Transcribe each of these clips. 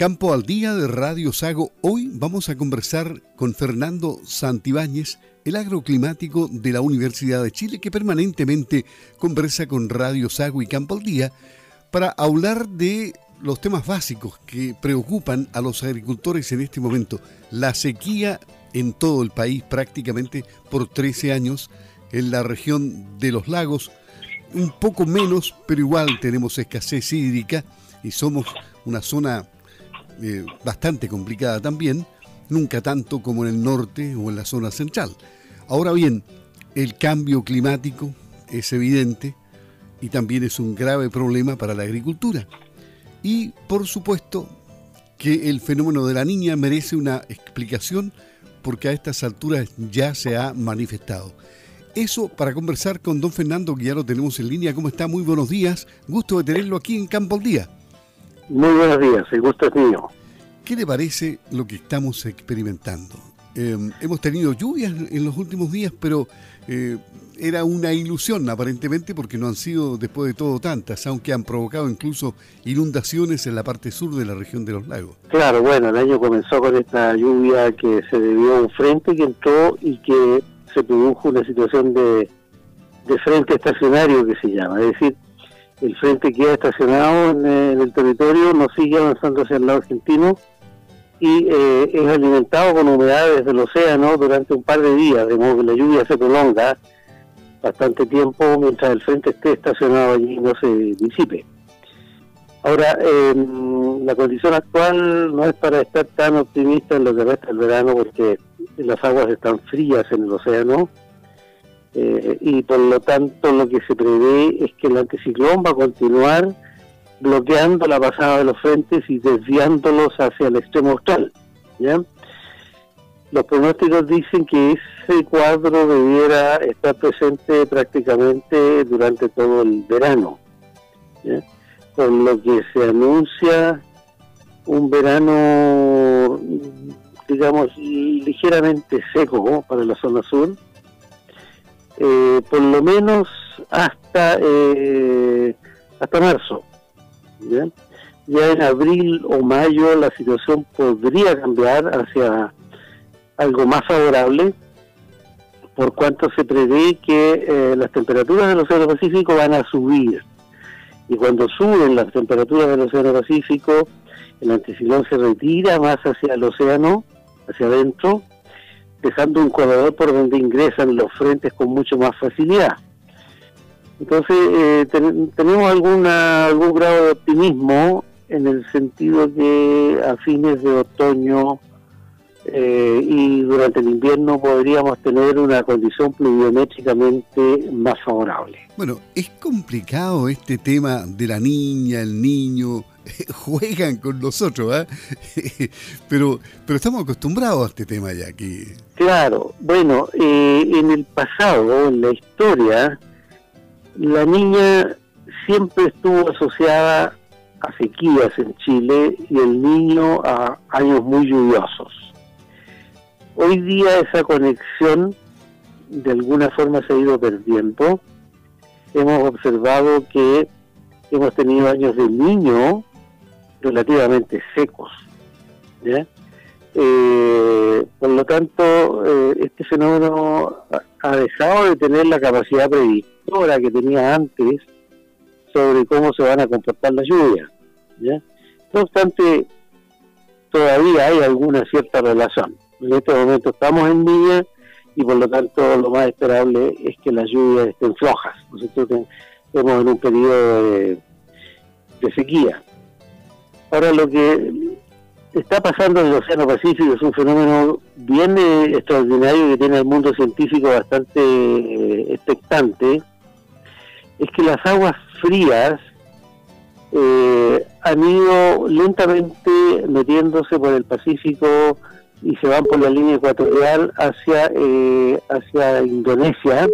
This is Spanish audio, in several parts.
Campo al Día de Radio Sago, hoy vamos a conversar con Fernando Santibáñez, el agroclimático de la Universidad de Chile, que permanentemente conversa con Radio Sago y Campo al Día para hablar de los temas básicos que preocupan a los agricultores en este momento. La sequía en todo el país prácticamente por 13 años, en la región de los lagos, un poco menos, pero igual tenemos escasez hídrica y somos una zona eh, bastante complicada también, nunca tanto como en el norte o en la zona central. Ahora bien, el cambio climático es evidente y también es un grave problema para la agricultura. Y por supuesto que el fenómeno de la niña merece una explicación porque a estas alturas ya se ha manifestado. Eso para conversar con don Fernando, que ya lo tenemos en línea. ¿Cómo está? Muy buenos días. Gusto de tenerlo aquí en Campo al Día. Muy buenos días, el gusto es mío. ¿Qué le parece lo que estamos experimentando? Em, hemos tenido lluvias en los últimos días, pero eh, era una ilusión aparentemente porque no han sido después de todo tantas, aunque han provocado incluso inundaciones en la parte sur de la región de los lagos. Claro, bueno, el año comenzó con esta lluvia que se debió a un frente que entró y que se produjo una situación de, de frente estacionario que se llama, es decir, el frente queda estacionado en, el territorio, no sigue avanzando hacia el lado argentino y eh, es alimentado con humedades del océano durante un par de días, de modo que la lluvia se prolonga bastante tiempo mientras el frente esté estacionado allí y no se disipe. Ahora, em, la condición actual no es para estar tan optimista en lo que resta del verano porque las aguas están frías en el océano eh, y por lo tanto lo que se prevé es que el anticiclón va a continuar bloqueando la pasada de los frentes y desviándolos hacia el extremo austral. ¿ya? Los pronósticos dicen que ese cuadro debiera estar presente prácticamente durante todo el verano, con lo que se anuncia un verano, digamos, ligeramente seco para la zona sur, eh, por lo menos hasta eh, hasta marzo. ¿Ya? en abril o mayo la situación podría cambiar hacia algo más favorable, por cuanto se prevé que eh, las temperaturas del Océano Pacífico van a subir. Y cuando suben las temperaturas del Océano Pacífico, el anticiclón se retira más hacia el océano, hacia adentro, dejando un corredor por donde ingresan los frentes con mucho más facilidad. Entonces, eh, tenemos alguna, algún grado de optimismo en el sentido que a fines de otoño eh, y durante el invierno podríamos tener una condición pluviométricamente más favorable. Bueno, es complicado este tema de la niña, el niño, juegan con nosotros, ¿eh? pero, pero estamos acostumbrados a este tema ya aquí. Claro, bueno, eh, en el pasado, en la historia, la niña siempre estuvo asociada a sequías en Chile y el niño a años muy lluviosos. Hoy día esa conexión de alguna forma se ha ido perdiendo. Hemos observado que hemos tenido años de niño relativamente secos. Eh, por lo tanto, eh, este fenómeno ha dejado de tener la capacidad predictora que tenía antes sobre cómo se van a comportar las lluvias. No obstante, todavía hay alguna cierta relación. En este momento estamos en línea y por lo tanto lo más esperable es que las lluvias estén flojas. Nosotros estamos en un periodo de sequía. Ahora lo que está pasando en el Océano Pacífico es un fenómeno bien eh, extraordinario que tiene al mundo científico bastante eh, expectante, es que las aguas frías eh, han ido lentamente metiéndose por el Pacífico y se van por la línea ecuatorial hacia, hacia Indonesia.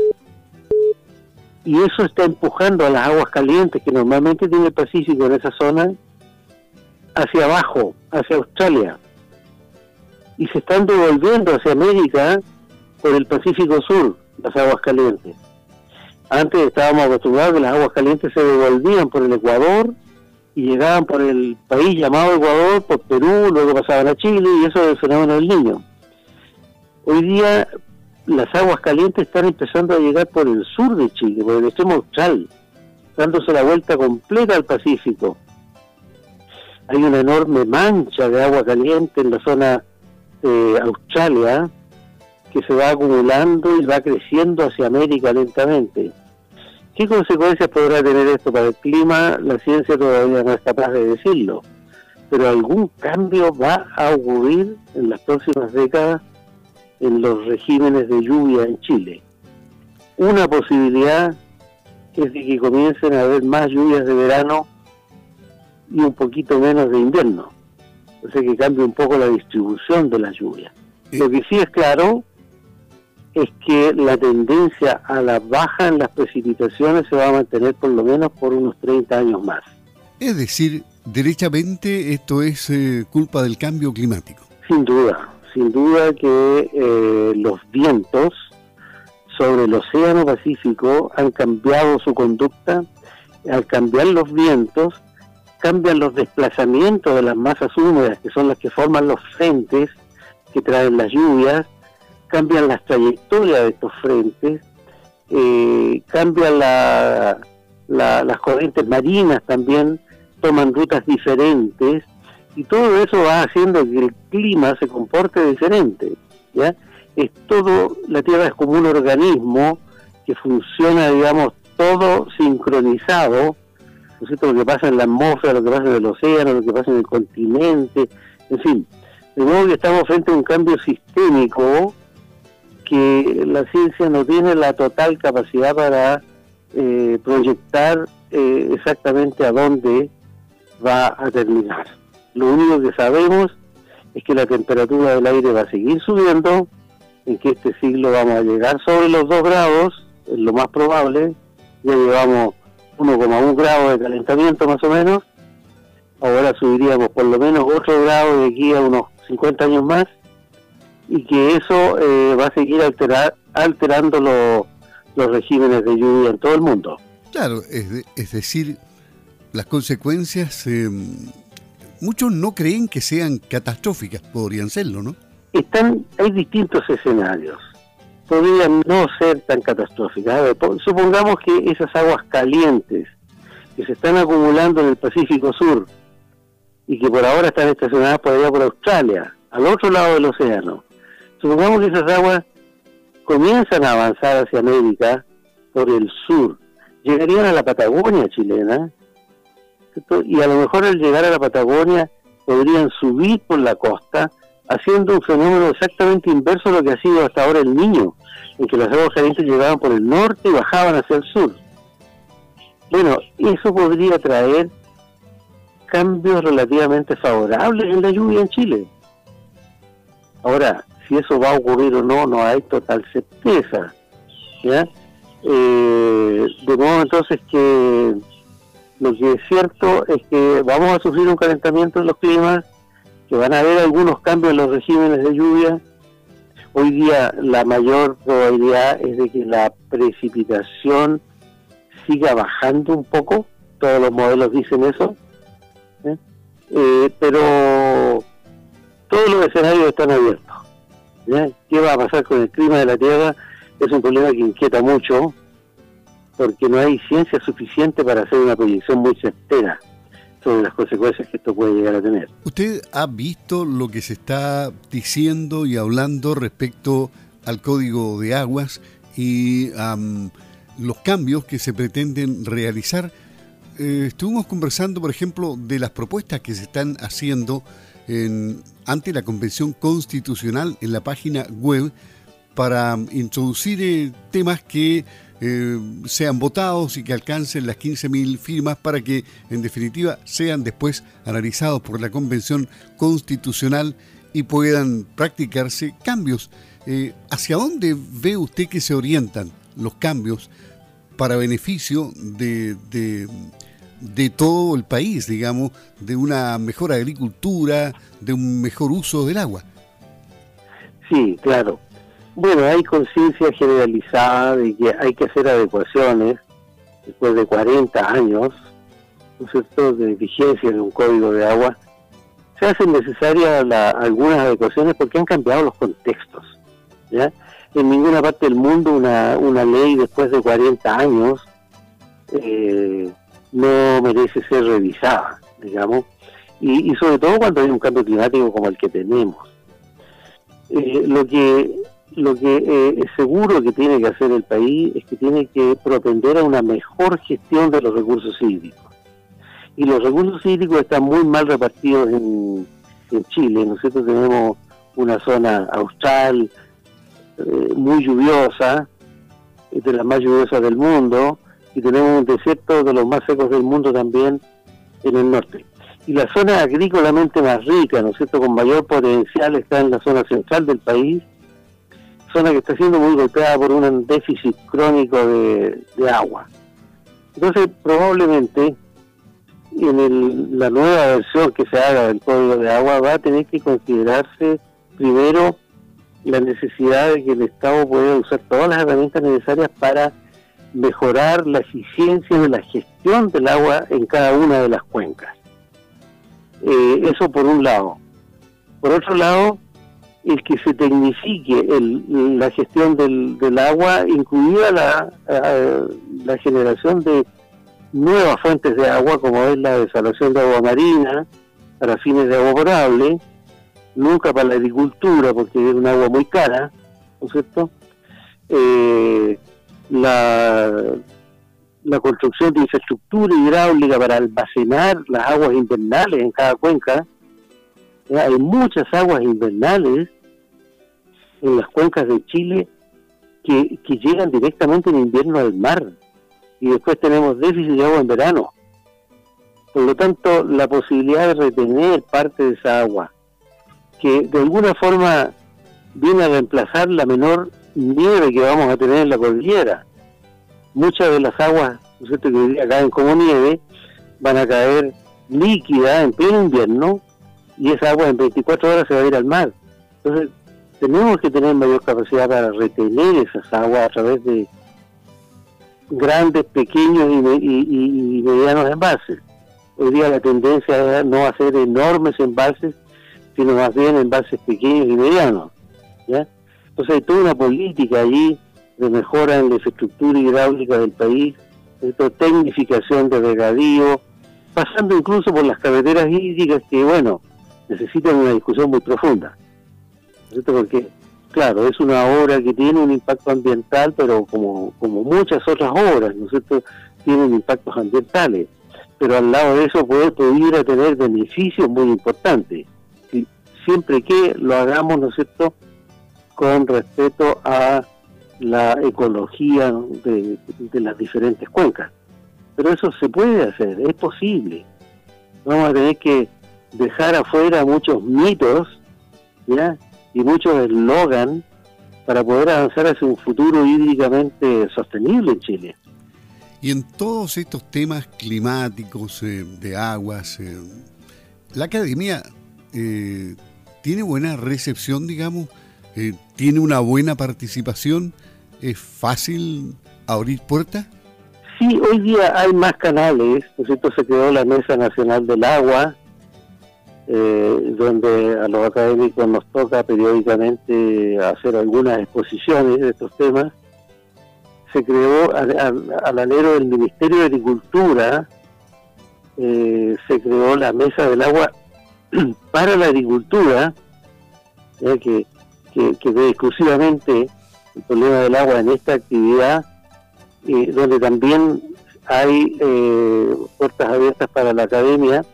Y eso está empujando a las aguas calientes que normalmente tiene el Pacífico en esa zona hacia abajo, hacia Australia, y se están devolviendo hacia América por el Pacífico Sur, las aguas calientes. Antes estábamos acostumbrados que las aguas calientes se devolvían por el Ecuador y llegaban por el país llamado Ecuador, por Perú, luego pasaban a Chile y eso es el fenómeno del niño. Hoy día las aguas calientes están empezando a llegar por el sur de Chile, por el extremo austral, dándose la vuelta completa al Pacífico. Hay una enorme mancha de agua caliente en la zona de Australia que se va acumulando y va creciendo hacia América lentamente. ¿Qué consecuencias podrá tener esto para el clima? La ciencia todavía no es capaz de decirlo, pero algún cambio va a ocurrir en las próximas décadas en los regímenes de lluvia en Chile. Una posibilidad es de que comiencen a haber más lluvias de verano y un poquito menos de invierno. O sea que cambie un poco la distribución de las lluvias. Lo que sí es claro es que la tendencia a la baja en las precipitaciones se va a mantener por lo menos por unos 30 años más. Es decir, derechamente esto es eh, culpa del cambio climático. Sin duda, sin duda que eh, los vientos sobre el Océano Pacífico han cambiado su conducta. Al cambiar los vientos, cambian los desplazamientos de las masas húmedas, que son las que forman los frentes que traen las lluvias, cambian las trayectorias de estos frentes, eh, cambian las corrientes marinas también, toman rutas diferentes, y todo eso va haciendo que el clima se comporte diferente. ¿ya? Es todo, la Tierra es como un organismo que funciona, digamos, todo sincronizado, ¿no es Lo que pasa en la atmósfera, lo que pasa en el océano, lo que pasa en el continente, en fin. De modo que estamos frente a un cambio sistémico que la ciencia no tiene la total capacidad para eh, proyectar eh, exactamente a dónde va a terminar. Lo único que sabemos es que la temperatura del aire va a seguir subiendo, en que este siglo vamos a llegar sobre los 2 grados, es lo más probable, ya llevamos 1,1 grado de calentamiento más o menos, ahora subiríamos por lo menos otro grado de aquí a unos 50 años más, y que eso eh, va a seguir alterar, alterando los regímenes de lluvia en todo el mundo. Claro, es, es decir, las consecuencias, eh, muchos no creen que sean catastróficas, podrían serlo, ¿no? Están, hay distintos escenarios, podrían no ser tan catastróficas. supongamos que esas aguas calientes que se están acumulando en el Pacífico Sur y que por ahora están estacionadas por allá por Australia, al otro lado del océano, Supongamos que esas aguas comienzan a avanzar hacia América por el sur, llegarían a la Patagonia chilena, y a lo mejor al llegar a la Patagonia podrían subir por la costa, haciendo un fenómeno exactamente inverso a lo que ha sido hasta ahora el niño, en que las aguas calientes llegaban por el norte y bajaban hacia el sur. Bueno, eso podría traer cambios relativamente favorables en la lluvia en Chile. Ahora, si eso va a ocurrir o no, no hay total certeza. Eh, de modo entonces que lo que es cierto es que vamos a sufrir un calentamiento en los climas, que van a haber algunos cambios en los regímenes de lluvia. Hoy día la mayor probabilidad es de que la precipitación siga bajando un poco, todos los modelos dicen eso, ¿eh? Eh, pero todos los escenarios están abiertos. ¿Qué va a pasar con el clima de la Tierra? Es un problema que inquieta mucho porque no hay ciencia suficiente para hacer una proyección muy certera sobre las consecuencias que esto puede llegar a tener. ¿Usted ha visto lo que se está diciendo y hablando respecto al código de aguas y los cambios que se pretenden realizar? Eh, estuvimos conversando, por ejemplo, de las propuestas que se están haciendo ante la Convención Constitucional en la página web para introducir eh, temas que eh, sean votados y que alcancen las 15.000 firmas para que en definitiva sean después analizados por la Convención Constitucional y puedan practicarse cambios. Eh, ¿Hacia dónde ve usted que se orientan los cambios para beneficio de de todo el país, digamos, de una mejor agricultura, de un mejor uso del agua. Sí, claro. Bueno, hay conciencia generalizada de que hay que hacer adecuaciones después de 40 años ¿no es cierto?, de vigencia de un código de agua, se hacen necesarias algunas adecuaciones porque han cambiado los contextos. ¿ya? En ninguna parte del mundo una, una ley después de 40 años eh, no merece ser revisada, digamos, y, sobre todo cuando hay un cambio climático como el que tenemos. Eh, lo que lo que eh, es seguro que tiene que hacer el país es que tiene que propender a una mejor gestión de los recursos hídricos. Y los recursos hídricos están muy mal repartidos en, Chile. Nosotros tenemos una zona austral eh, muy lluviosa, de las más lluviosas del mundo, y tenemos un desierto de los más secos del mundo también en el norte. Y la zona agrícolamente más rica, ¿no es cierto?, con mayor potencial está en la zona central del país, zona que está siendo muy golpeada por un déficit crónico de, agua. Entonces, probablemente en la nueva versión que se haga del código de agua va a tener que considerarse primero la necesidad de que el Estado pueda usar todas las herramientas necesarias para mejorar la eficiencia de la gestión del agua en cada una de las cuencas. Eh, eso por un lado. Por otro lado, el que se tecnifique la gestión del, agua, incluida la, la generación de nuevas fuentes de agua, como es la desalación de agua marina, para fines de agua potable, nunca para la agricultura, porque es un agua muy cara, ¿no es cierto? Eh, la, la construcción de infraestructura hidráulica para almacenar las aguas invernales en cada cuenca. hay muchas aguas invernales en las cuencas de Chile que, llegan directamente en invierno al mar y después tenemos déficit de agua en verano. Por lo tanto, la posibilidad de retener parte de esa agua, que de alguna forma viene a reemplazar la menor nieve que vamos a tener en la cordillera. Muchas de las aguas ¿no que hoy día caen como nieve van a caer líquida en pleno invierno y esa agua en 24 horas se va a ir al mar. Entonces, tenemos que tener mayor capacidad para retener esas aguas a través de grandes, pequeños y, medianos embalses. Hoy día la tendencia es no hacer enormes embalses, sino más bien embalses pequeños y medianos. Entonces hay toda una política allí de mejora en la infraestructura hidráulica del país, de tecnificación de regadío, pasando incluso por las carreteras hídricas que, bueno, necesitan una discusión muy profunda. Porque, claro, es una obra que tiene un impacto ambiental, pero como, como muchas otras obras, ¿no es cierto?, tienen impactos ambientales. Pero al lado de eso puede, pudiera tener beneficios muy importantes, siempre que lo hagamos, ¿no es cierto?, con respeto a la ecología de, de las diferentes cuencas. Pero eso se puede hacer, es posible. Vamos a tener que dejar afuera muchos mitos, ¿ya? Y muchos eslogan para poder avanzar hacia un futuro hídricamente sostenible en Chile. Y en todos estos temas climáticos, eh, de aguas, eh, la academia eh, tiene buena recepción, digamos, tiene una buena participación, es fácil abrir puertas. Sí, hoy día hay más canales, por cierto, se creó la Mesa Nacional del Agua, eh, donde a los académicos nos toca periódicamente hacer algunas exposiciones de estos temas. Se creó al, alero del Ministerio de Agricultura, eh, se creó la Mesa del Agua para la Agricultura, que, que, ve exclusivamente el problema del agua en esta actividad, eh, donde también hay puertas abiertas para la academia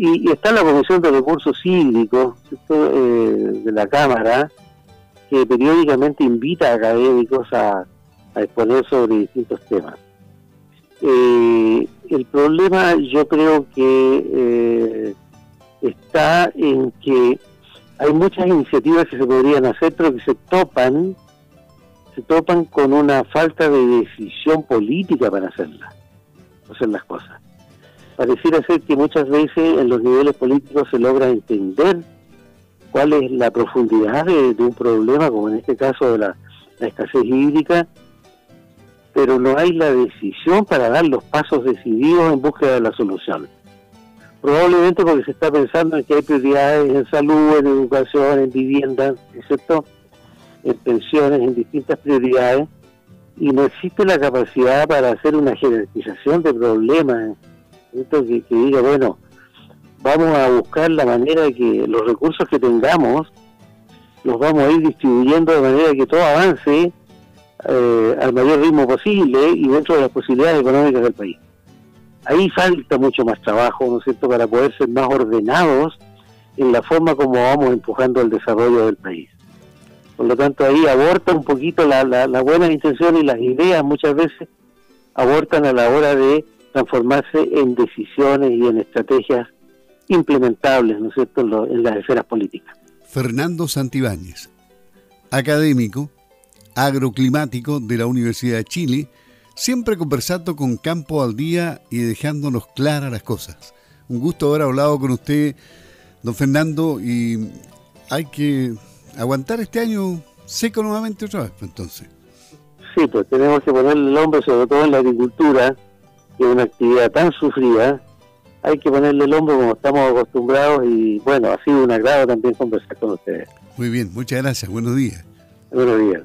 y, está la Comisión de Recursos Hídricos eh, de la Cámara, que periódicamente invita a académicos a, exponer sobre distintos temas. Eh, el problema yo creo que eh, está en que hay muchas iniciativas que se podrían hacer, pero que se topan, se topan con una falta de decisión política para hacerlas, hacer las cosas pareciera ser que muchas veces en los niveles políticos se logra entender cuál es la profundidad de, un problema, como en este caso de la, escasez hídrica, pero no hay la decisión para dar los pasos decididos en búsqueda de la solución. Probablemente porque se está pensando en que hay prioridades en salud, en educación, en vivienda, ¿cierto? En pensiones, en distintas prioridades, y no existe la capacidad para hacer una jerarquización de problemas, Que, que diga, bueno, vamos a buscar la manera de que los recursos que tengamos los vamos a ir distribuyendo de manera que todo avance eh, al mayor ritmo posible y dentro de las posibilidades económicas del país. Ahí falta mucho más trabajo, ¿no es cierto?, para poder ser más ordenados en la forma como vamos empujando el desarrollo del país. Por lo tanto, ahí aborta un poquito la, la, buena intención y las ideas muchas veces abortan a la hora de transformarse en decisiones y en estrategias implementables, ¿no es cierto?, en, en las esferas políticas. Fernando Santibáñez, académico, agroclimático de la Universidad de Chile, siempre conversando con Campo al Día y dejándonos claras las cosas. Un gusto haber hablado con usted, don Fernando, y hay que aguantar este año seco nuevamente otra vez, pues, entonces. Sí, pues tenemos que ponerle el hombro, sobre todo en la agricultura, que una actividad tan sufrida, hay que ponerle el hombro como estamos acostumbrados y bueno, ha sido un agrado también conversar con ustedes. Muy bien, muchas gracias, buenos días. Buenos días.